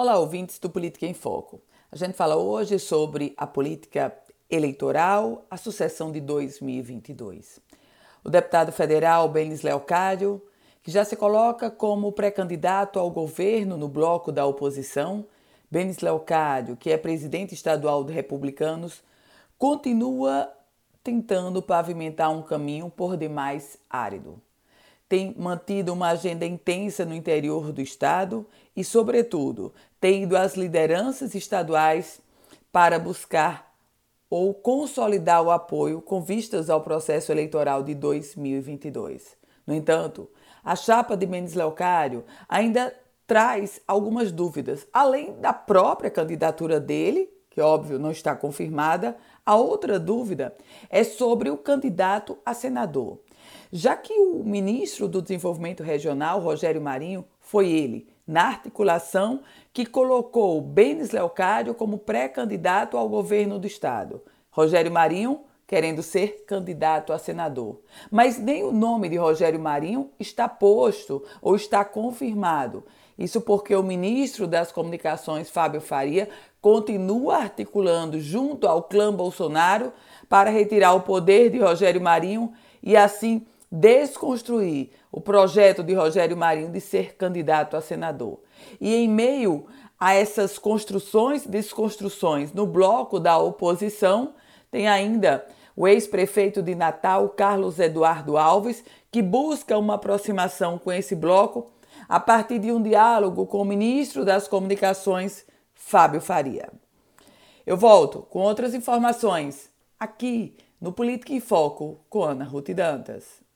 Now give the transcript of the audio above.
Olá, ouvintes do Política em Foco. A gente fala hoje sobre a política eleitoral, a sucessão de 2022. O deputado federal Benis Leocádio, que já se coloca como pré-candidato ao governo no bloco da oposição, Benis Leocádio, que é presidente estadual de Republicanos, continua tentando pavimentar um caminho por demais árido tem mantido uma agenda intensa no interior do Estado e, sobretudo, tem ido às lideranças estaduais para buscar ou consolidar o apoio com vistas ao processo eleitoral de 2022. No entanto, a chapa de Mendes Leocário ainda traz algumas dúvidas, além da própria candidatura dele, que óbvio não está confirmada, a outra dúvida é sobre o candidato a senador já que o ministro do Desenvolvimento Regional, Rogério Marinho, foi ele, na articulação, que colocou Benes Leocádio como pré-candidato ao governo do estado. Rogério Marinho querendo ser candidato a senador. Mas nem o nome de Rogério Marinho está posto ou está confirmado. Isso porque o ministro das Comunicações, Fábio Faria, continua articulando junto ao clã Bolsonaro para retirar o poder de Rogério Marinho e assim desconstruir o projeto de Rogério Marinho de ser candidato a senador. E em meio a essas construções e desconstruções no bloco da oposição, tem ainda o ex-prefeito de Natal, Carlos Eduardo Alves, que busca uma aproximação com esse bloco a partir de um diálogo com o ministro das Comunicações, Fábio Faria. Eu volto com outras informações aqui no Política em Foco com Ana Ruth Dantas.